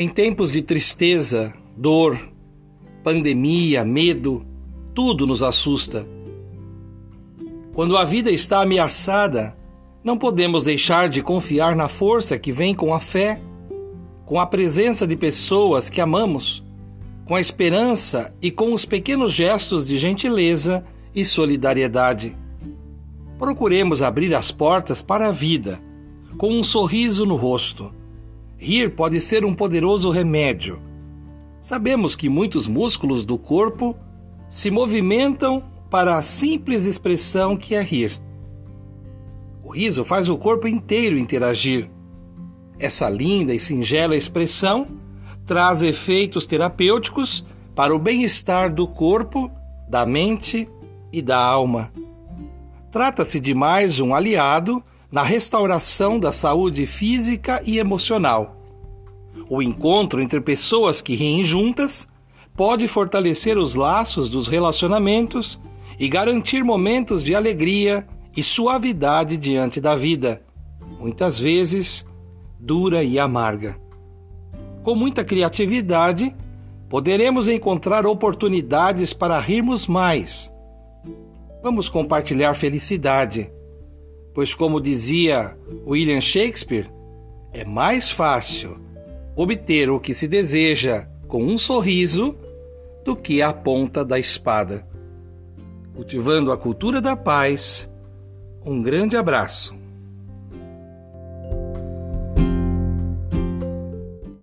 Em tempos de tristeza, dor, pandemia, medo, tudo nos assusta. Quando a vida está ameaçada, não podemos deixar de confiar na força que vem com a fé, com a presença de pessoas que amamos, com a esperança e com os pequenos gestos de gentileza e solidariedade. Procuremos abrir as portas para a vida, com um sorriso no rosto. Rir pode ser um poderoso remédio. Sabemos que muitos músculos do corpo se movimentam para a simples expressão que é rir. O riso faz o corpo inteiro interagir. Essa linda e singela expressão traz efeitos terapêuticos para o bem-estar do corpo, da mente e da alma. Trata-se de mais um aliado na restauração da saúde física e emocional. O encontro entre pessoas que riem juntas pode fortalecer os laços dos relacionamentos e garantir momentos de alegria e suavidade diante da vida, muitas vezes dura e amarga. Com muita criatividade, poderemos encontrar oportunidades para rirmos mais. Vamos compartilhar felicidade, pois, como dizia William Shakespeare, é mais fácil obter o que se deseja com um sorriso do que a ponta da espada. Cultivando a cultura da paz, um grande abraço